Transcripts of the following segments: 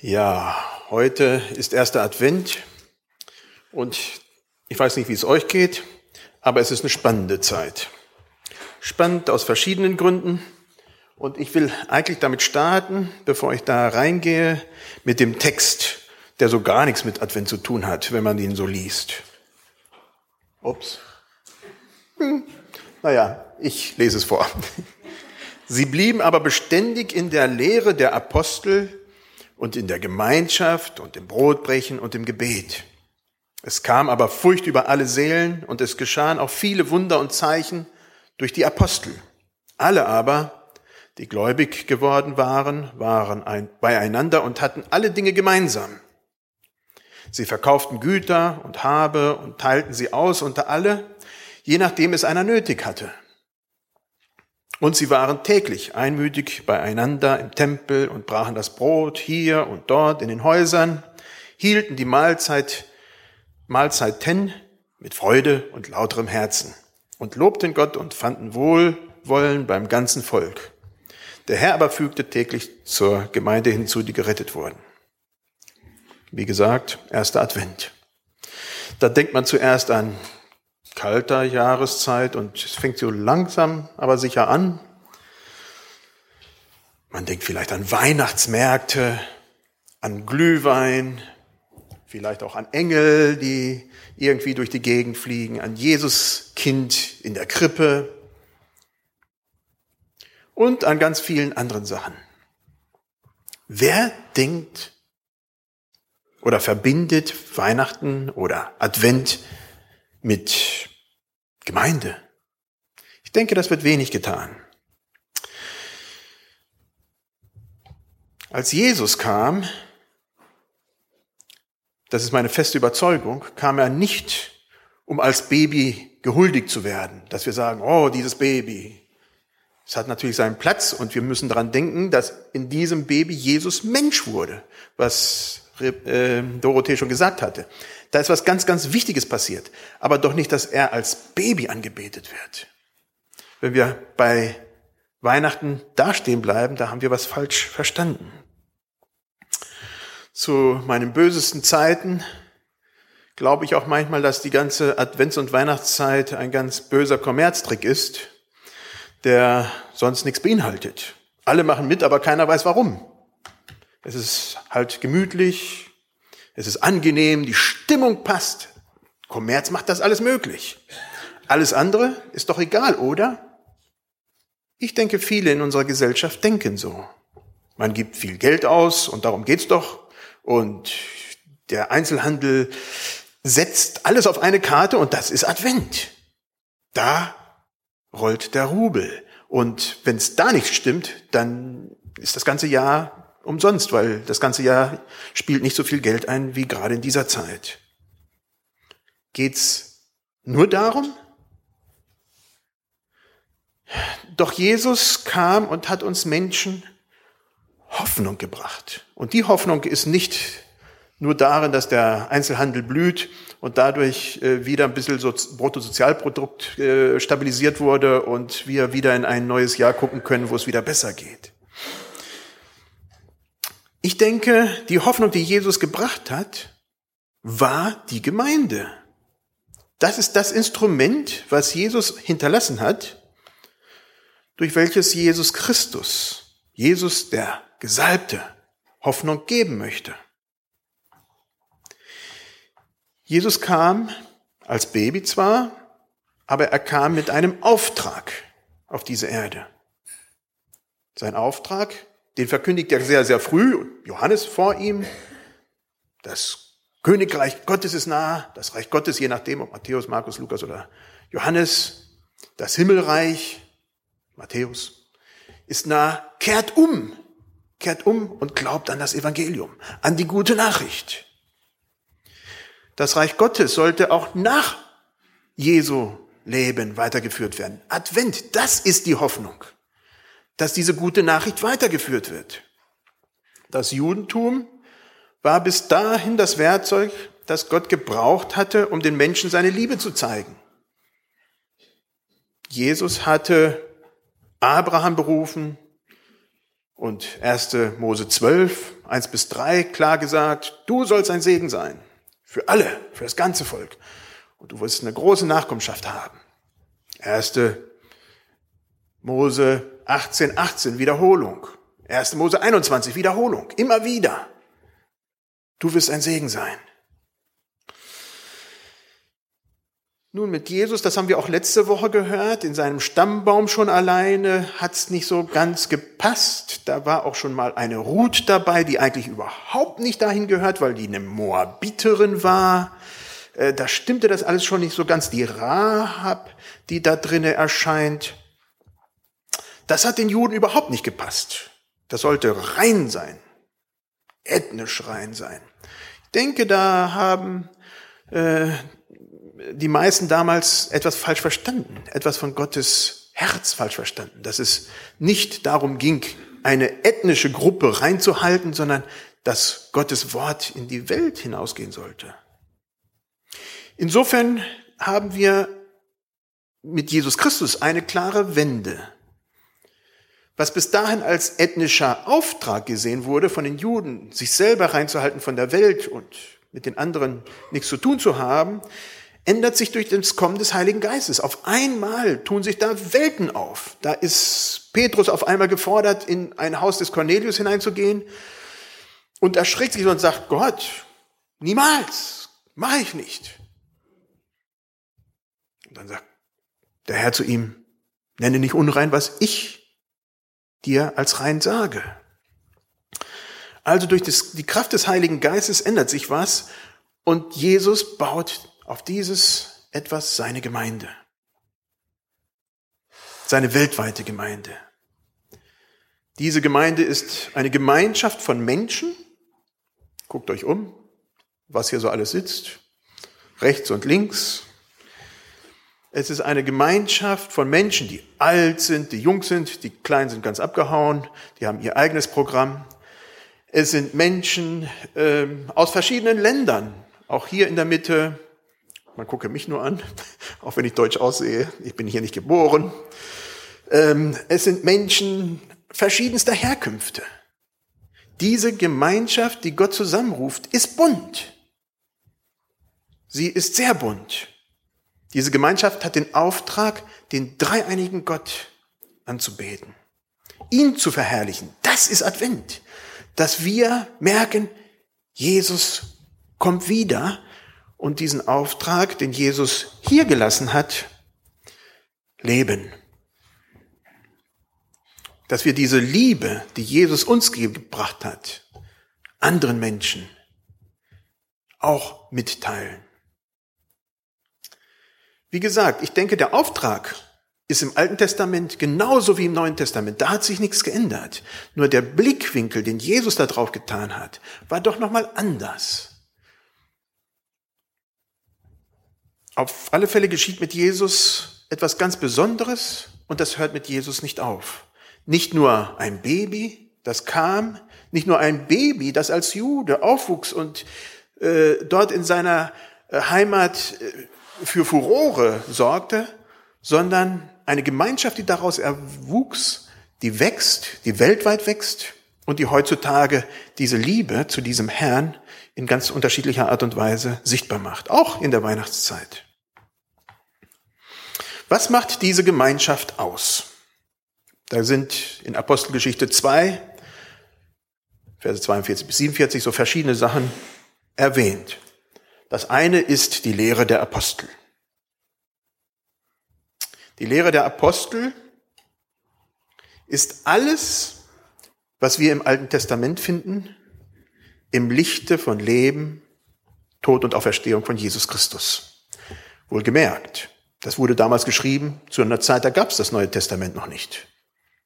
Ja, heute ist erster Advent und ich weiß nicht, wie es euch geht, aber es ist eine spannende Zeit. Spannend aus verschiedenen Gründen und ich will eigentlich damit starten, bevor ich da reingehe, mit dem Text, der so gar nichts mit Advent zu tun hat, wenn man ihn so liest. Ups. Hm. Naja, ich lese es vor. Sie blieben aber beständig in der Lehre der Apostel und in der Gemeinschaft und im Brotbrechen und im Gebet. Es kam aber Furcht über alle Seelen und es geschahen auch viele Wunder und Zeichen durch die Apostel. Alle aber, die gläubig geworden waren, waren ein, beieinander und hatten alle Dinge gemeinsam. Sie verkauften Güter und Habe und teilten sie aus unter alle, je nachdem es einer nötig hatte. Und sie waren täglich einmütig beieinander im Tempel und brachen das Brot hier und dort in den Häusern, hielten die Mahlzeit, Mahlzeiten mit Freude und lauterem Herzen und lobten Gott und fanden Wohlwollen beim ganzen Volk. Der Herr aber fügte täglich zur Gemeinde hinzu, die gerettet wurden. Wie gesagt, erster Advent. Da denkt man zuerst an kalter Jahreszeit und es fängt so langsam, aber sicher an. Man denkt vielleicht an Weihnachtsmärkte, an Glühwein, vielleicht auch an Engel, die irgendwie durch die Gegend fliegen, an Jesus Kind in der Krippe und an ganz vielen anderen Sachen. Wer denkt oder verbindet Weihnachten oder Advent mit Gemeinde. Ich denke, das wird wenig getan. Als Jesus kam, das ist meine feste Überzeugung, kam er nicht, um als Baby gehuldigt zu werden, dass wir sagen, oh, dieses Baby. Es hat natürlich seinen Platz und wir müssen daran denken, dass in diesem Baby Jesus Mensch wurde, was äh, Dorothee schon gesagt hatte. Da ist was ganz, ganz Wichtiges passiert. Aber doch nicht, dass er als Baby angebetet wird. Wenn wir bei Weihnachten dastehen bleiben, da haben wir was falsch verstanden. Zu meinen bösesten Zeiten glaube ich auch manchmal, dass die ganze Advents- und Weihnachtszeit ein ganz böser Kommerztrick ist, der sonst nichts beinhaltet. Alle machen mit, aber keiner weiß warum. Es ist halt gemütlich, es ist angenehm, die Stimmung passt. Kommerz macht das alles möglich. Alles andere ist doch egal, oder? Ich denke, viele in unserer Gesellschaft denken so. Man gibt viel Geld aus und darum geht's doch. Und der Einzelhandel setzt alles auf eine Karte und das ist Advent. Da rollt der Rubel. Und wenn es da nicht stimmt, dann ist das ganze Jahr umsonst, weil das ganze Jahr spielt nicht so viel Geld ein wie gerade in dieser Zeit. Geht's nur darum? Doch Jesus kam und hat uns Menschen Hoffnung gebracht. Und die Hoffnung ist nicht nur darin, dass der Einzelhandel blüht und dadurch äh, wieder ein bisschen so Bruttosozialprodukt äh, stabilisiert wurde und wir wieder in ein neues Jahr gucken können, wo es wieder besser geht. Ich denke, die Hoffnung, die Jesus gebracht hat, war die Gemeinde. Das ist das Instrument, was Jesus hinterlassen hat, durch welches Jesus Christus, Jesus der Gesalbte, Hoffnung geben möchte. Jesus kam als Baby zwar, aber er kam mit einem Auftrag auf diese Erde. Sein Auftrag den verkündigt er sehr, sehr früh, Johannes vor ihm. Das Königreich Gottes ist nah, das Reich Gottes, je nachdem, ob Matthäus, Markus, Lukas oder Johannes. Das Himmelreich, Matthäus, ist nah, kehrt um, kehrt um und glaubt an das Evangelium, an die gute Nachricht. Das Reich Gottes sollte auch nach Jesu Leben weitergeführt werden. Advent, das ist die Hoffnung dass diese gute Nachricht weitergeführt wird. Das Judentum war bis dahin das Werkzeug, das Gott gebraucht hatte, um den Menschen seine Liebe zu zeigen. Jesus hatte Abraham berufen Und 1. Mose 12, 1 bis 3, klar gesagt, du sollst ein Segen sein. Für alle, für das ganze Volk. Und du wirst eine große Nachkommenschaft haben. 1. Mose 18, 18, Wiederholung. 1. Mose 21, Wiederholung. Immer wieder. Du wirst ein Segen sein. Nun, mit Jesus, das haben wir auch letzte Woche gehört, in seinem Stammbaum schon alleine hat es nicht so ganz gepasst. Da war auch schon mal eine Ruth dabei, die eigentlich überhaupt nicht dahin gehört, weil die eine Moabiterin war. Äh, da stimmte das alles schon nicht so ganz. Die Rahab, die da drinnen erscheint, das hat den Juden überhaupt nicht gepasst. Das sollte rein sein, ethnisch rein sein. Ich denke, da haben äh, die meisten damals etwas falsch verstanden, etwas von Gottes Herz falsch verstanden, dass es nicht darum ging, eine ethnische Gruppe reinzuhalten, sondern dass Gottes Wort in die Welt hinausgehen sollte. Insofern haben wir mit Jesus Christus eine klare Wende. Was bis dahin als ethnischer Auftrag gesehen wurde von den Juden, sich selber reinzuhalten von der Welt und mit den anderen nichts zu tun zu haben, ändert sich durch das Kommen des Heiligen Geistes. Auf einmal tun sich da Welten auf. Da ist Petrus auf einmal gefordert, in ein Haus des Cornelius hineinzugehen und erschrickt sich und sagt, Gott, niemals, mache ich nicht. Und dann sagt der Herr zu ihm, nenne nicht unrein, was ich dir als rein sage. Also durch das, die Kraft des Heiligen Geistes ändert sich was und Jesus baut auf dieses etwas seine Gemeinde, seine weltweite Gemeinde. Diese Gemeinde ist eine Gemeinschaft von Menschen. Guckt euch um, was hier so alles sitzt, rechts und links. Es ist eine Gemeinschaft von Menschen, die alt sind, die jung sind, die klein sind ganz abgehauen, die haben ihr eigenes Programm. Es sind Menschen äh, aus verschiedenen Ländern, auch hier in der Mitte, man gucke mich nur an, auch wenn ich deutsch aussehe. Ich bin hier nicht geboren. Ähm, es sind Menschen verschiedenster Herkünfte. Diese Gemeinschaft, die Gott zusammenruft, ist bunt. Sie ist sehr bunt. Diese Gemeinschaft hat den Auftrag, den dreieinigen Gott anzubeten, ihn zu verherrlichen. Das ist Advent, dass wir merken, Jesus kommt wieder und diesen Auftrag, den Jesus hier gelassen hat, leben. Dass wir diese Liebe, die Jesus uns gebracht hat, anderen Menschen auch mitteilen. Wie gesagt, ich denke, der Auftrag ist im Alten Testament genauso wie im Neuen Testament. Da hat sich nichts geändert. Nur der Blickwinkel, den Jesus da drauf getan hat, war doch nochmal anders. Auf alle Fälle geschieht mit Jesus etwas ganz Besonderes und das hört mit Jesus nicht auf. Nicht nur ein Baby, das kam, nicht nur ein Baby, das als Jude aufwuchs und äh, dort in seiner äh, Heimat äh, für Furore sorgte, sondern eine Gemeinschaft, die daraus erwuchs, die wächst, die weltweit wächst und die heutzutage diese Liebe zu diesem Herrn in ganz unterschiedlicher Art und Weise sichtbar macht, auch in der Weihnachtszeit. Was macht diese Gemeinschaft aus? Da sind in Apostelgeschichte 2, Verse 42 bis 47 so verschiedene Sachen erwähnt. Das eine ist die Lehre der Apostel. Die Lehre der Apostel ist alles, was wir im Alten Testament finden, im Lichte von Leben, Tod und Auferstehung von Jesus Christus. Wohlgemerkt, das wurde damals geschrieben, zu einer Zeit, da gab es das Neue Testament noch nicht.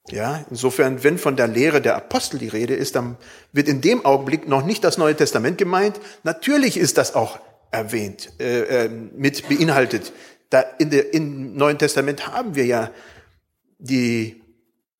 Ja, insofern, wenn von der Lehre der Apostel die Rede ist, dann wird in dem Augenblick noch nicht das Neue Testament gemeint. Natürlich ist das auch erwähnt, äh, äh, mit beinhaltet. Da in der, im Neuen Testament haben wir ja die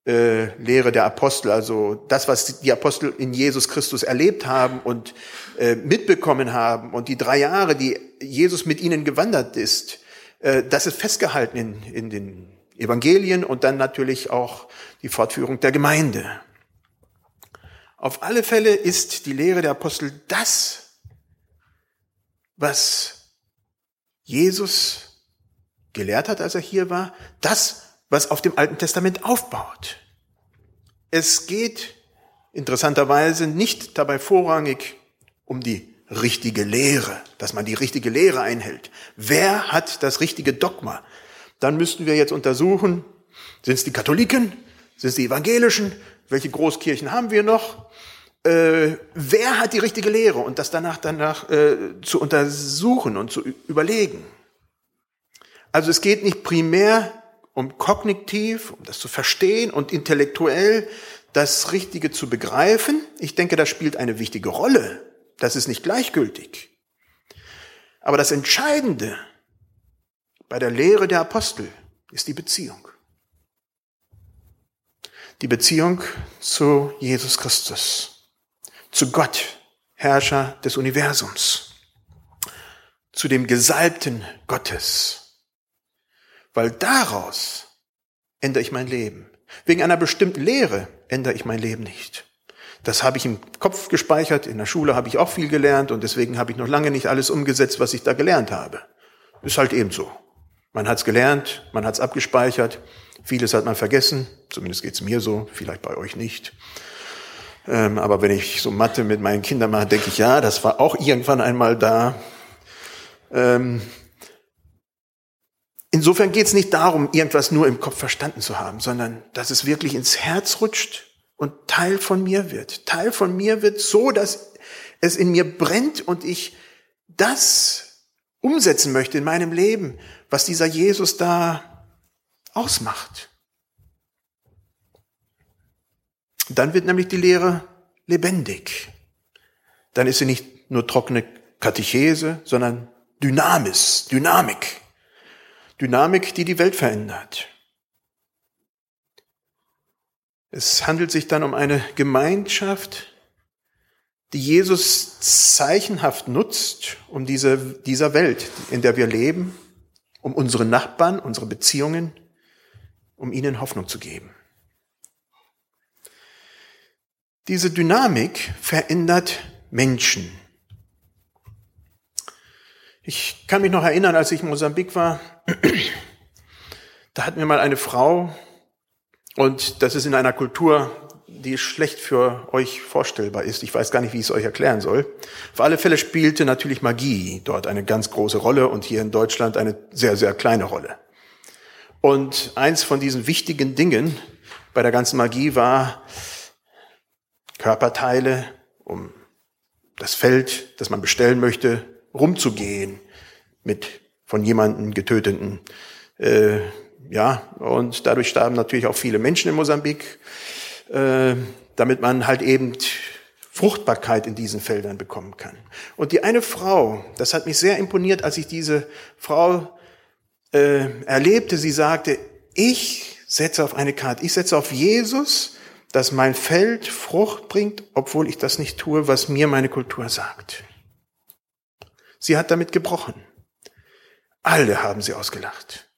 äh, Lehre der Apostel, also das, was die Apostel in Jesus Christus erlebt haben und äh, mitbekommen haben und die drei Jahre, die Jesus mit ihnen gewandert ist, äh, das ist festgehalten in, in den Evangelien und dann natürlich auch die Fortführung der Gemeinde. Auf alle Fälle ist die Lehre der Apostel das, was Jesus gelehrt hat, als er hier war, das, was auf dem Alten Testament aufbaut. Es geht interessanterweise nicht dabei vorrangig um die richtige Lehre, dass man die richtige Lehre einhält. Wer hat das richtige Dogma? Dann müssten wir jetzt untersuchen, sind es die Katholiken, sind es die Evangelischen, welche Großkirchen haben wir noch? Äh, wer hat die richtige Lehre und das danach danach äh, zu untersuchen und zu überlegen. Also es geht nicht primär um kognitiv, um das zu verstehen und intellektuell das Richtige zu begreifen. Ich denke, das spielt eine wichtige Rolle. Das ist nicht gleichgültig. Aber das Entscheidende bei der Lehre der Apostel ist die Beziehung. Die Beziehung zu Jesus Christus, zu Gott, Herrscher des Universums, zu dem Gesalbten Gottes. Weil daraus ändere ich mein Leben. Wegen einer bestimmten Lehre ändere ich mein Leben nicht. Das habe ich im Kopf gespeichert. In der Schule habe ich auch viel gelernt und deswegen habe ich noch lange nicht alles umgesetzt, was ich da gelernt habe. Ist halt eben so. Man hat es gelernt, man hat es abgespeichert, vieles hat man vergessen, zumindest geht es mir so, vielleicht bei euch nicht. Ähm, aber wenn ich so Mathe mit meinen Kindern mache, denke ich, ja, das war auch irgendwann einmal da. Ähm, insofern geht es nicht darum, irgendwas nur im Kopf verstanden zu haben, sondern dass es wirklich ins Herz rutscht und Teil von mir wird. Teil von mir wird so, dass es in mir brennt und ich das umsetzen möchte in meinem Leben, was dieser Jesus da ausmacht. Dann wird nämlich die Lehre lebendig. Dann ist sie nicht nur trockene Katechese, sondern Dynamis, Dynamik. Dynamik, die die Welt verändert. Es handelt sich dann um eine Gemeinschaft, die Jesus zeichenhaft nutzt, um diese, dieser Welt, in der wir leben, um unsere Nachbarn, unsere Beziehungen, um ihnen Hoffnung zu geben. Diese Dynamik verändert Menschen. Ich kann mich noch erinnern, als ich in Mosambik war, da hat mir mal eine Frau, und das ist in einer Kultur, die schlecht für euch vorstellbar ist. Ich weiß gar nicht, wie ich es euch erklären soll. Auf alle Fälle spielte natürlich Magie dort eine ganz große Rolle und hier in Deutschland eine sehr, sehr kleine Rolle. Und eins von diesen wichtigen Dingen bei der ganzen Magie war Körperteile, um das Feld, das man bestellen möchte, rumzugehen mit von jemandem getöteten. Äh, ja, und dadurch starben natürlich auch viele Menschen in Mosambik. Äh, damit man halt eben Fruchtbarkeit in diesen Feldern bekommen kann. Und die eine Frau, das hat mich sehr imponiert, als ich diese Frau äh, erlebte, sie sagte, ich setze auf eine Karte, ich setze auf Jesus, dass mein Feld Frucht bringt, obwohl ich das nicht tue, was mir meine Kultur sagt. Sie hat damit gebrochen. Alle haben sie ausgelacht.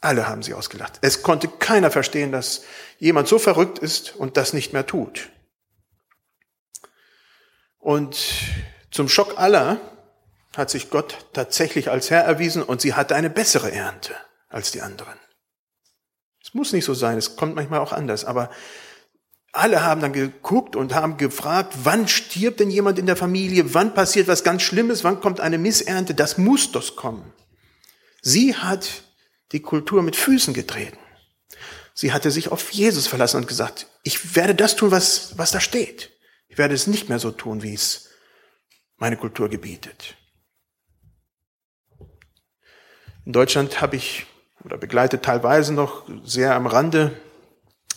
Alle haben sie ausgelacht. Es konnte keiner verstehen, dass jemand so verrückt ist und das nicht mehr tut. Und zum Schock aller hat sich Gott tatsächlich als Herr erwiesen und sie hatte eine bessere Ernte als die anderen. Es muss nicht so sein, es kommt manchmal auch anders, aber alle haben dann geguckt und haben gefragt, wann stirbt denn jemand in der Familie, wann passiert was ganz Schlimmes, wann kommt eine Missernte, das muss doch kommen. Sie hat die Kultur mit Füßen getreten. Sie hatte sich auf Jesus verlassen und gesagt, ich werde das tun, was, was da steht. Ich werde es nicht mehr so tun, wie es meine Kultur gebietet. In Deutschland habe ich oder begleitet teilweise noch sehr am Rande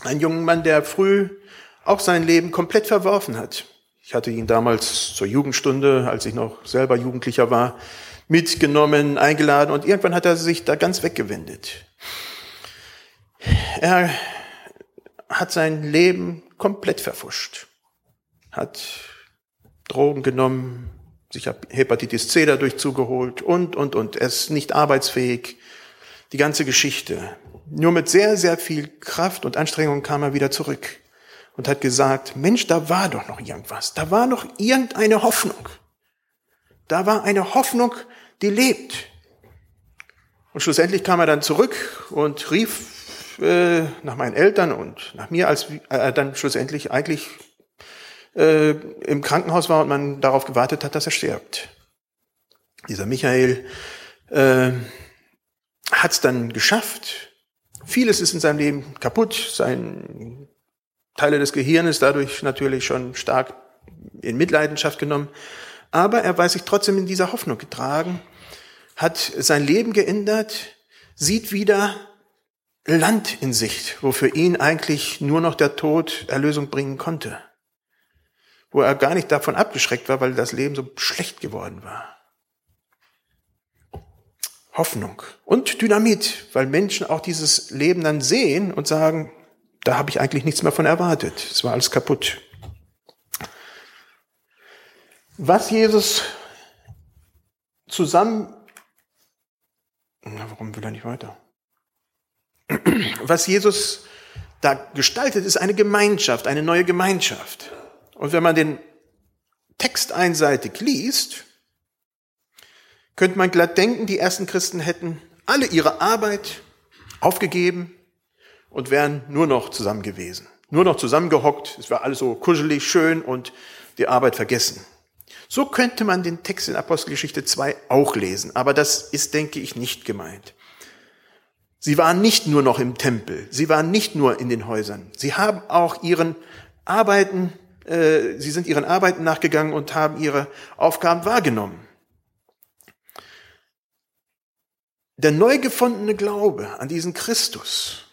einen jungen Mann, der früh auch sein Leben komplett verworfen hat. Ich hatte ihn damals zur Jugendstunde, als ich noch selber Jugendlicher war, mitgenommen, eingeladen und irgendwann hat er sich da ganz weggewendet. Er hat sein Leben komplett verfuscht, hat Drogen genommen, sich Hepatitis C dadurch zugeholt und, und, und. Er ist nicht arbeitsfähig. Die ganze Geschichte. Nur mit sehr, sehr viel Kraft und Anstrengung kam er wieder zurück und hat gesagt, Mensch, da war doch noch irgendwas, da war noch irgendeine Hoffnung. Da war eine Hoffnung, die lebt. Und schlussendlich kam er dann zurück und rief äh, nach meinen Eltern und nach mir, als er äh, dann schlussendlich eigentlich äh, im Krankenhaus war und man darauf gewartet hat, dass er stirbt. Dieser Michael äh, hat es dann geschafft. Vieles ist in seinem Leben kaputt. Sein Teile des Gehirnes dadurch natürlich schon stark in Mitleidenschaft genommen. Aber er weiß sich trotzdem in dieser Hoffnung getragen, hat sein Leben geändert, sieht wieder Land in Sicht, wo für ihn eigentlich nur noch der Tod Erlösung bringen konnte. Wo er gar nicht davon abgeschreckt war, weil das Leben so schlecht geworden war. Hoffnung und Dynamit, weil Menschen auch dieses Leben dann sehen und sagen, da habe ich eigentlich nichts mehr von erwartet. Es war alles kaputt. Was Jesus zusammen, na, warum will er nicht weiter? Was Jesus da gestaltet, ist eine Gemeinschaft, eine neue Gemeinschaft. Und wenn man den Text einseitig liest, könnte man glatt denken, die ersten Christen hätten alle ihre Arbeit aufgegeben und wären nur noch zusammen gewesen. Nur noch zusammengehockt, es war alles so kuschelig, schön und die Arbeit vergessen. So könnte man den Text in Apostelgeschichte 2 auch lesen, aber das ist, denke ich, nicht gemeint. Sie waren nicht nur noch im Tempel, sie waren nicht nur in den Häusern, sie haben auch ihren Arbeiten, äh, sie sind ihren Arbeiten nachgegangen und haben ihre Aufgaben wahrgenommen. Der neu gefundene Glaube an diesen Christus,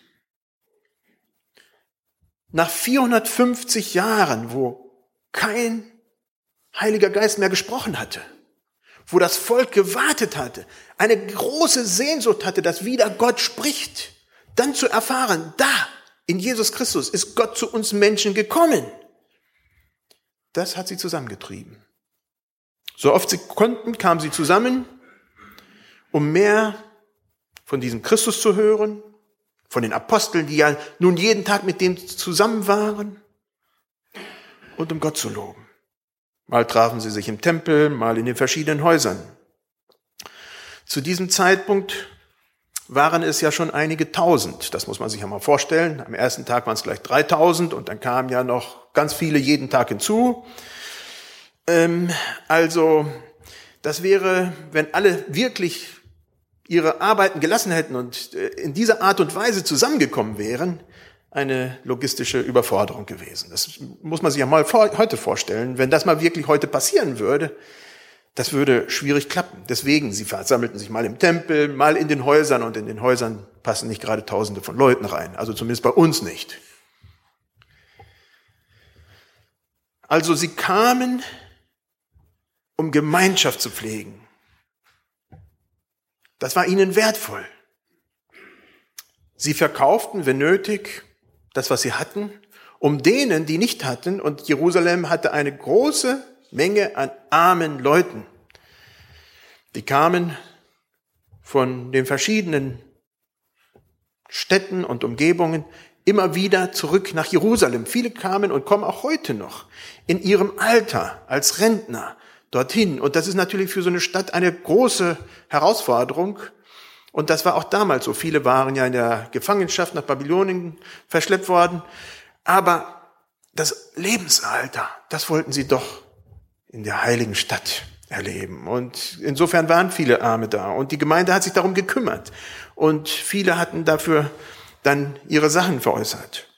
nach 450 Jahren, wo kein Heiliger Geist mehr gesprochen hatte, wo das Volk gewartet hatte, eine große Sehnsucht hatte, dass wieder Gott spricht, dann zu erfahren, da, in Jesus Christus ist Gott zu uns Menschen gekommen. Das hat sie zusammengetrieben. So oft sie konnten, kamen sie zusammen, um mehr von diesem Christus zu hören, von den Aposteln, die ja nun jeden Tag mit dem zusammen waren, und um Gott zu loben. Mal trafen sie sich im Tempel, mal in den verschiedenen Häusern. Zu diesem Zeitpunkt waren es ja schon einige tausend. Das muss man sich ja mal vorstellen. Am ersten Tag waren es gleich 3000 und dann kamen ja noch ganz viele jeden Tag hinzu. Ähm, also, das wäre, wenn alle wirklich ihre Arbeiten gelassen hätten und äh, in dieser Art und Weise zusammengekommen wären, eine logistische Überforderung gewesen. Das muss man sich ja mal vor, heute vorstellen. Wenn das mal wirklich heute passieren würde, das würde schwierig klappen. Deswegen, sie versammelten sich mal im Tempel, mal in den Häusern und in den Häusern passen nicht gerade Tausende von Leuten rein. Also zumindest bei uns nicht. Also sie kamen, um Gemeinschaft zu pflegen, das war ihnen wertvoll. Sie verkauften, wenn nötig, das, was sie hatten, um denen, die nicht hatten, und Jerusalem hatte eine große Menge an armen Leuten. Die kamen von den verschiedenen Städten und Umgebungen immer wieder zurück nach Jerusalem. Viele kamen und kommen auch heute noch in ihrem Alter als Rentner dorthin. Und das ist natürlich für so eine Stadt eine große Herausforderung. Und das war auch damals so. Viele waren ja in der Gefangenschaft nach Babylonien verschleppt worden. Aber das Lebensalter, das wollten sie doch in der heiligen Stadt erleben. Und insofern waren viele Arme da. Und die Gemeinde hat sich darum gekümmert. Und viele hatten dafür dann ihre Sachen veräußert.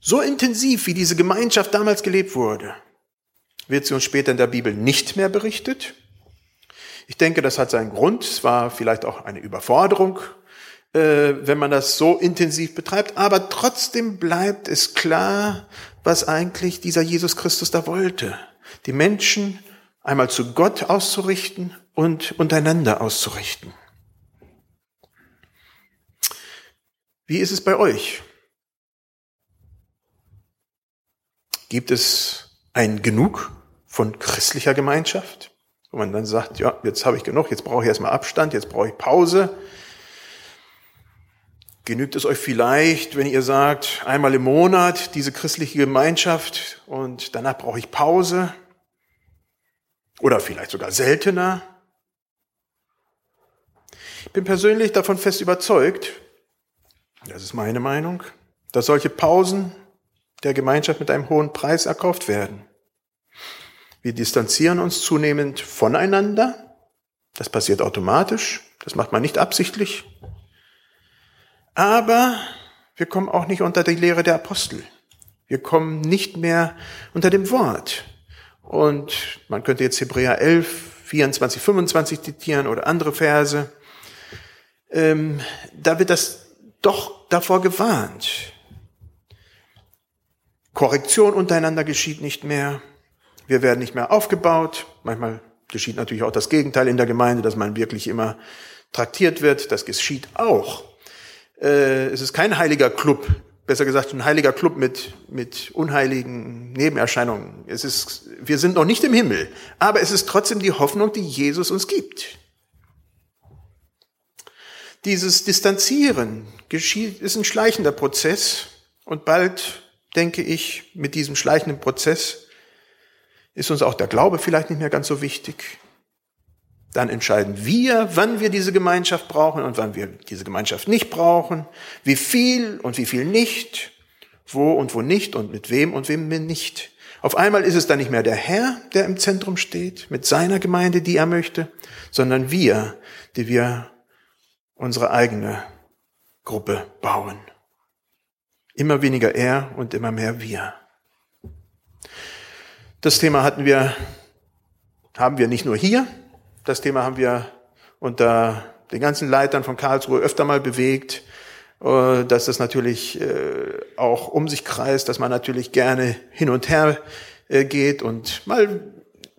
So intensiv, wie diese Gemeinschaft damals gelebt wurde, wird sie uns später in der Bibel nicht mehr berichtet. Ich denke, das hat seinen Grund. Es war vielleicht auch eine Überforderung, äh, wenn man das so intensiv betreibt. Aber trotzdem bleibt es klar, was eigentlich dieser Jesus Christus da wollte. Die Menschen einmal zu Gott auszurichten und untereinander auszurichten. Wie ist es bei euch? Gibt es ein Genug von christlicher Gemeinschaft, wo man dann sagt, ja, jetzt habe ich genug, jetzt brauche ich erstmal Abstand, jetzt brauche ich Pause. Genügt es euch vielleicht, wenn ihr sagt, einmal im Monat diese christliche Gemeinschaft und danach brauche ich Pause? Oder vielleicht sogar seltener? Ich bin persönlich davon fest überzeugt, das ist meine Meinung, dass solche Pausen der Gemeinschaft mit einem hohen Preis erkauft werden. Wir distanzieren uns zunehmend voneinander. Das passiert automatisch. Das macht man nicht absichtlich. Aber wir kommen auch nicht unter die Lehre der Apostel. Wir kommen nicht mehr unter dem Wort. Und man könnte jetzt Hebräer 11, 24, 25 zitieren oder andere Verse. Ähm, da wird das doch davor gewarnt. Korrektion untereinander geschieht nicht mehr. Wir werden nicht mehr aufgebaut. Manchmal geschieht natürlich auch das Gegenteil in der Gemeinde, dass man wirklich immer traktiert wird. Das geschieht auch. Äh, es ist kein heiliger Club, besser gesagt ein heiliger Club mit, mit unheiligen Nebenerscheinungen. Es ist, wir sind noch nicht im Himmel, aber es ist trotzdem die Hoffnung, die Jesus uns gibt. Dieses Distanzieren geschieht, ist ein schleichender Prozess und bald, denke ich, mit diesem schleichenden Prozess ist uns auch der Glaube vielleicht nicht mehr ganz so wichtig. Dann entscheiden wir, wann wir diese Gemeinschaft brauchen und wann wir diese Gemeinschaft nicht brauchen, wie viel und wie viel nicht, wo und wo nicht und mit wem und wem nicht. Auf einmal ist es dann nicht mehr der Herr, der im Zentrum steht, mit seiner Gemeinde, die er möchte, sondern wir, die wir unsere eigene Gruppe bauen. Immer weniger er und immer mehr wir. Das Thema hatten wir, haben wir nicht nur hier, das Thema haben wir unter den ganzen Leitern von Karlsruhe öfter mal bewegt, äh, dass das natürlich äh, auch um sich kreist, dass man natürlich gerne hin und her äh, geht und mal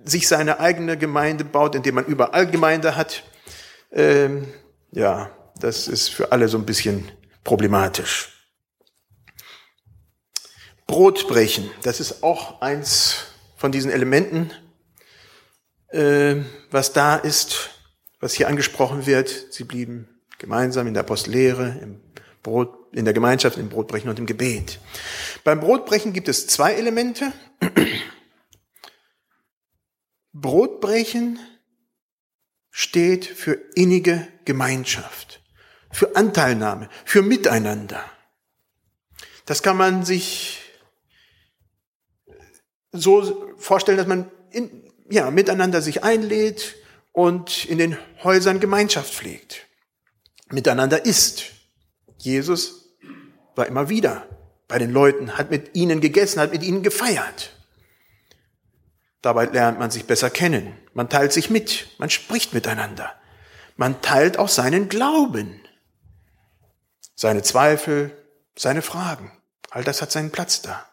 sich seine eigene Gemeinde baut, indem man überall Gemeinde hat. Ähm, ja, das ist für alle so ein bisschen problematisch. Brotbrechen, das ist auch eins von diesen Elementen, äh, was da ist, was hier angesprochen wird. Sie blieben gemeinsam in der Apostellehre, im Brot, in der Gemeinschaft, im Brotbrechen und im Gebet. Beim Brotbrechen gibt es zwei Elemente. Brotbrechen steht für innige Gemeinschaft, für Anteilnahme, für Miteinander. Das kann man sich so vorstellen, dass man in, ja, miteinander sich einlädt und in den Häusern Gemeinschaft pflegt. Miteinander isst. Jesus war immer wieder bei den Leuten, hat mit ihnen gegessen, hat mit ihnen gefeiert. Dabei lernt man sich besser kennen. Man teilt sich mit, man spricht miteinander. Man teilt auch seinen Glauben, seine Zweifel, seine Fragen. All das hat seinen Platz da.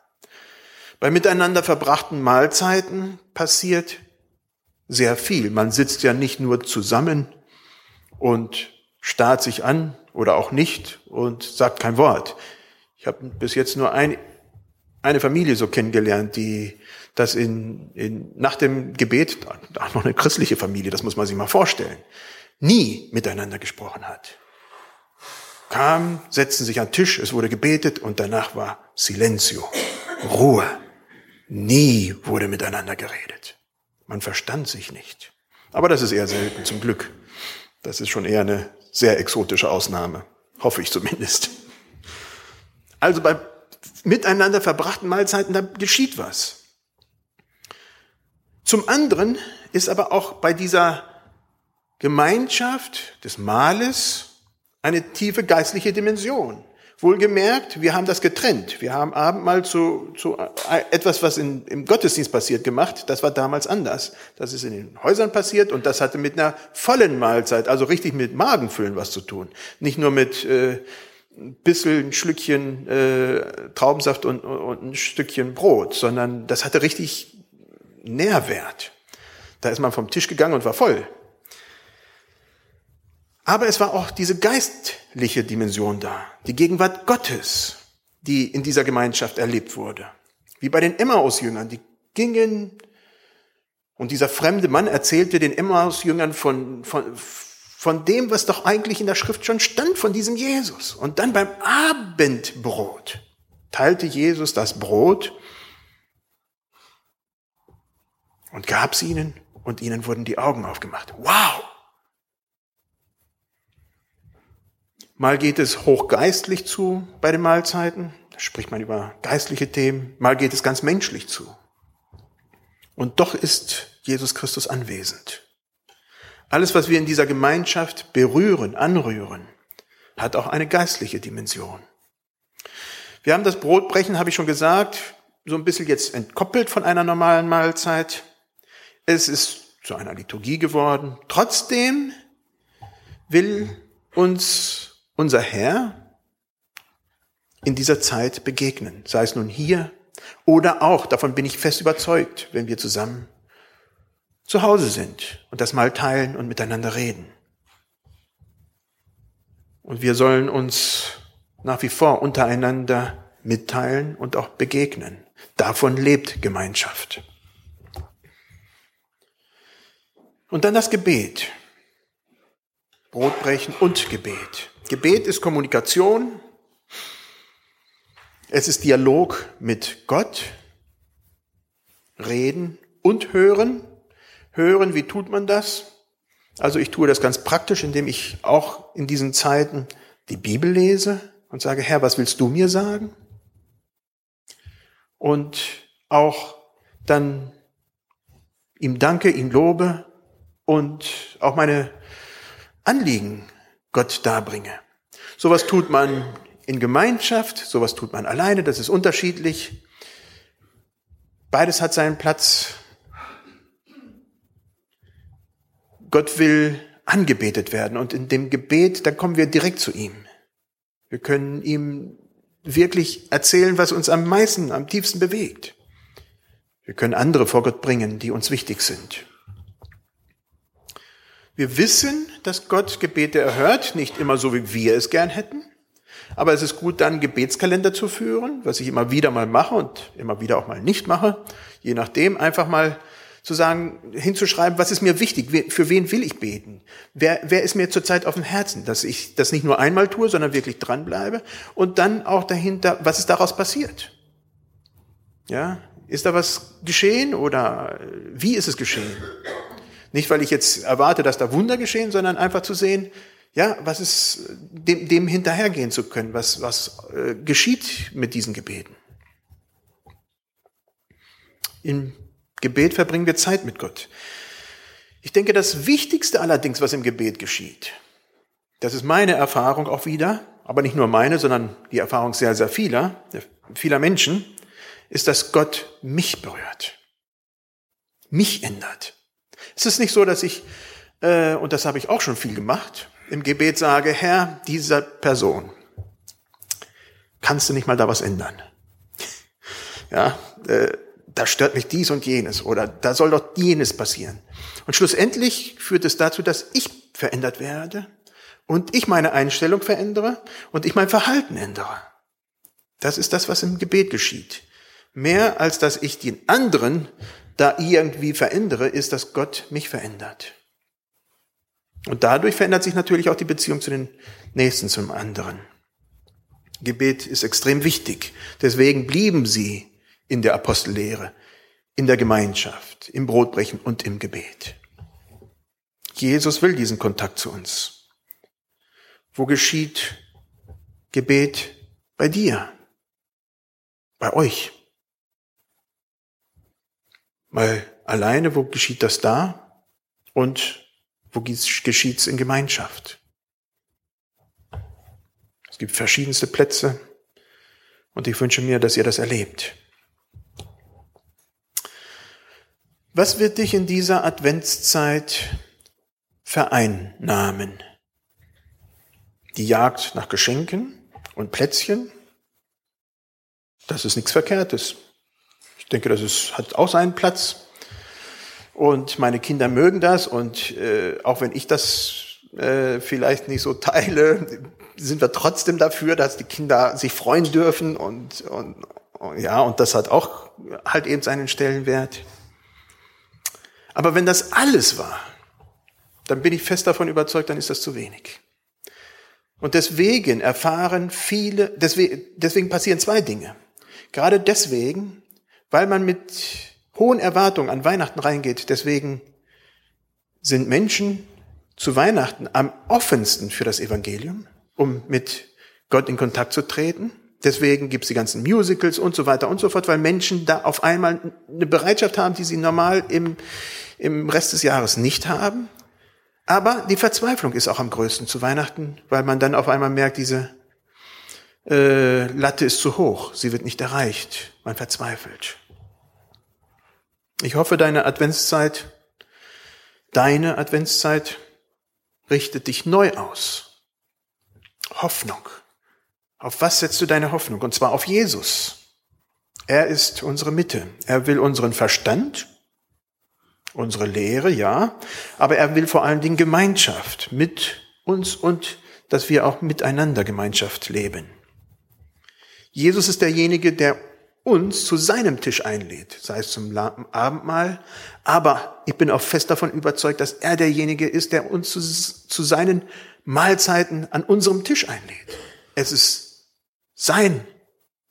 Bei miteinander verbrachten Mahlzeiten passiert sehr viel. Man sitzt ja nicht nur zusammen und starrt sich an oder auch nicht und sagt kein Wort. Ich habe bis jetzt nur ein, eine Familie so kennengelernt, die das in, in, nach dem Gebet, auch noch eine christliche Familie, das muss man sich mal vorstellen, nie miteinander gesprochen hat. Kam, setzten sich an Tisch, es wurde gebetet und danach war Silencio, Ruhe. Nie wurde miteinander geredet. Man verstand sich nicht. Aber das ist eher selten, zum Glück. Das ist schon eher eine sehr exotische Ausnahme. Hoffe ich zumindest. Also bei miteinander verbrachten Mahlzeiten, da geschieht was. Zum anderen ist aber auch bei dieser Gemeinschaft des Mahles eine tiefe geistliche Dimension. Wohlgemerkt, wir haben das getrennt. Wir haben Abendmahl zu, zu etwas, was in, im Gottesdienst passiert, gemacht. Das war damals anders. Das ist in den Häusern passiert und das hatte mit einer vollen Mahlzeit, also richtig mit Magenfüllen was zu tun. Nicht nur mit äh, ein bisschen ein Schlückchen äh, Traubensaft und, und ein Stückchen Brot, sondern das hatte richtig Nährwert. Da ist man vom Tisch gegangen und war voll. Aber es war auch diese geistliche Dimension da, die Gegenwart Gottes, die in dieser Gemeinschaft erlebt wurde. Wie bei den Emmaus-Jüngern, die gingen und dieser fremde Mann erzählte den Emmaus-Jüngern von, von, von dem, was doch eigentlich in der Schrift schon stand, von diesem Jesus. Und dann beim Abendbrot teilte Jesus das Brot und gab es ihnen und ihnen wurden die Augen aufgemacht. Wow! Mal geht es hochgeistlich zu bei den Mahlzeiten, da spricht man über geistliche Themen, mal geht es ganz menschlich zu. Und doch ist Jesus Christus anwesend. Alles, was wir in dieser Gemeinschaft berühren, anrühren, hat auch eine geistliche Dimension. Wir haben das Brotbrechen, habe ich schon gesagt, so ein bisschen jetzt entkoppelt von einer normalen Mahlzeit. Es ist zu einer Liturgie geworden. Trotzdem will uns unser Herr in dieser Zeit begegnen, sei es nun hier oder auch, davon bin ich fest überzeugt, wenn wir zusammen zu Hause sind und das mal teilen und miteinander reden. Und wir sollen uns nach wie vor untereinander mitteilen und auch begegnen. Davon lebt Gemeinschaft. Und dann das Gebet. Brotbrechen und Gebet. Gebet ist Kommunikation. Es ist Dialog mit Gott. Reden und hören. Hören, wie tut man das? Also ich tue das ganz praktisch, indem ich auch in diesen Zeiten die Bibel lese und sage, Herr, was willst du mir sagen? Und auch dann ihm danke, ihm lobe und auch meine Anliegen Gott darbringe. Sowas tut man in Gemeinschaft, sowas tut man alleine, das ist unterschiedlich. Beides hat seinen Platz. Gott will angebetet werden und in dem Gebet, dann kommen wir direkt zu ihm. Wir können ihm wirklich erzählen, was uns am meisten, am tiefsten bewegt. Wir können andere vor Gott bringen, die uns wichtig sind. Wir wissen, dass Gott Gebete erhört, nicht immer so, wie wir es gern hätten. Aber es ist gut, dann Gebetskalender zu führen, was ich immer wieder mal mache und immer wieder auch mal nicht mache. Je nachdem einfach mal zu sagen, hinzuschreiben, was ist mir wichtig, für wen will ich beten, wer, wer ist mir zurzeit auf dem Herzen, dass ich das nicht nur einmal tue, sondern wirklich dranbleibe und dann auch dahinter, was ist daraus passiert. Ja, ist da was geschehen oder wie ist es geschehen? Nicht, weil ich jetzt erwarte, dass da Wunder geschehen, sondern einfach zu sehen, ja, was ist, dem, dem hinterhergehen zu können, was, was äh, geschieht mit diesen Gebeten. Im Gebet verbringen wir Zeit mit Gott. Ich denke, das Wichtigste allerdings, was im Gebet geschieht, das ist meine Erfahrung auch wieder, aber nicht nur meine, sondern die Erfahrung sehr, sehr vieler, vieler Menschen, ist, dass Gott mich berührt, mich ändert. Es ist nicht so, dass ich, äh, und das habe ich auch schon viel gemacht, im Gebet sage, Herr, dieser Person, kannst du nicht mal da was ändern? Ja, äh, da stört mich dies und jenes oder da soll doch jenes passieren. Und schlussendlich führt es dazu, dass ich verändert werde und ich meine Einstellung verändere und ich mein Verhalten ändere. Das ist das, was im Gebet geschieht. Mehr als dass ich den anderen da irgendwie verändere, ist, dass Gott mich verändert. Und dadurch verändert sich natürlich auch die Beziehung zu den Nächsten, zum anderen. Gebet ist extrem wichtig. Deswegen blieben sie in der Apostellehre, in der Gemeinschaft, im Brotbrechen und im Gebet. Jesus will diesen Kontakt zu uns. Wo geschieht Gebet bei dir? Bei euch? Mal alleine, wo geschieht das da? Und wo geschieht es in Gemeinschaft? Es gibt verschiedenste Plätze und ich wünsche mir, dass ihr das erlebt. Was wird dich in dieser Adventszeit vereinnahmen? Die Jagd nach Geschenken und Plätzchen? Das ist nichts Verkehrtes. Denke, das ist, hat auch seinen Platz. Und meine Kinder mögen das. Und äh, auch wenn ich das äh, vielleicht nicht so teile, sind wir trotzdem dafür, dass die Kinder sich freuen dürfen. Und, und, und ja, und das hat auch halt eben seinen Stellenwert. Aber wenn das alles war, dann bin ich fest davon überzeugt, dann ist das zu wenig. Und deswegen erfahren viele, deswegen, deswegen passieren zwei Dinge. Gerade deswegen, weil man mit hohen Erwartungen an Weihnachten reingeht, deswegen sind Menschen zu Weihnachten am offensten für das Evangelium, um mit Gott in Kontakt zu treten. Deswegen gibt's die ganzen Musicals und so weiter und so fort, weil Menschen da auf einmal eine Bereitschaft haben, die sie normal im, im Rest des Jahres nicht haben. Aber die Verzweiflung ist auch am größten zu Weihnachten, weil man dann auf einmal merkt, diese äh, Latte ist zu hoch, sie wird nicht erreicht, man verzweifelt. Ich hoffe, deine Adventszeit, deine Adventszeit richtet dich neu aus. Hoffnung. Auf was setzt du deine Hoffnung? Und zwar auf Jesus. Er ist unsere Mitte. Er will unseren Verstand, unsere Lehre, ja, aber er will vor allen Dingen Gemeinschaft mit uns und dass wir auch miteinander Gemeinschaft leben. Jesus ist derjenige, der uns zu seinem Tisch einlädt, sei es zum Abendmahl, aber ich bin auch fest davon überzeugt, dass er derjenige ist, der uns zu, zu seinen Mahlzeiten an unserem Tisch einlädt. Es ist sein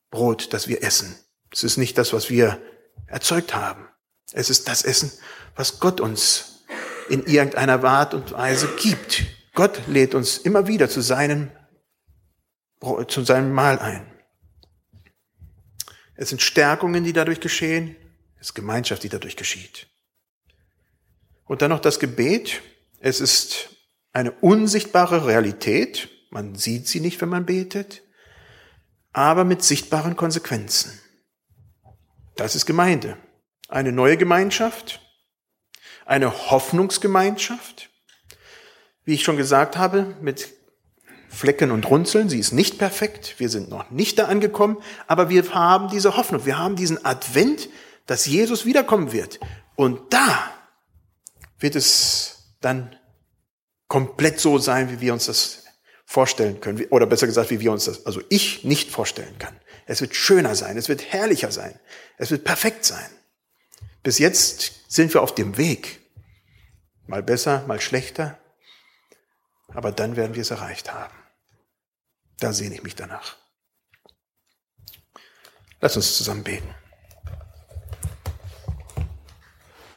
Brot, das wir essen. Es ist nicht das, was wir erzeugt haben. Es ist das Essen, was Gott uns in irgendeiner Art und Weise gibt. Gott lädt uns immer wieder zu seinem, zu seinem Mahl ein. Es sind Stärkungen, die dadurch geschehen. Es ist Gemeinschaft, die dadurch geschieht. Und dann noch das Gebet. Es ist eine unsichtbare Realität. Man sieht sie nicht, wenn man betet, aber mit sichtbaren Konsequenzen. Das ist Gemeinde. Eine neue Gemeinschaft, eine Hoffnungsgemeinschaft, wie ich schon gesagt habe, mit Flecken und Runzeln. Sie ist nicht perfekt. Wir sind noch nicht da angekommen. Aber wir haben diese Hoffnung. Wir haben diesen Advent, dass Jesus wiederkommen wird. Und da wird es dann komplett so sein, wie wir uns das vorstellen können. Oder besser gesagt, wie wir uns das, also ich nicht vorstellen kann. Es wird schöner sein. Es wird herrlicher sein. Es wird perfekt sein. Bis jetzt sind wir auf dem Weg. Mal besser, mal schlechter. Aber dann werden wir es erreicht haben. Da sehne ich mich danach. Lass uns zusammen beten.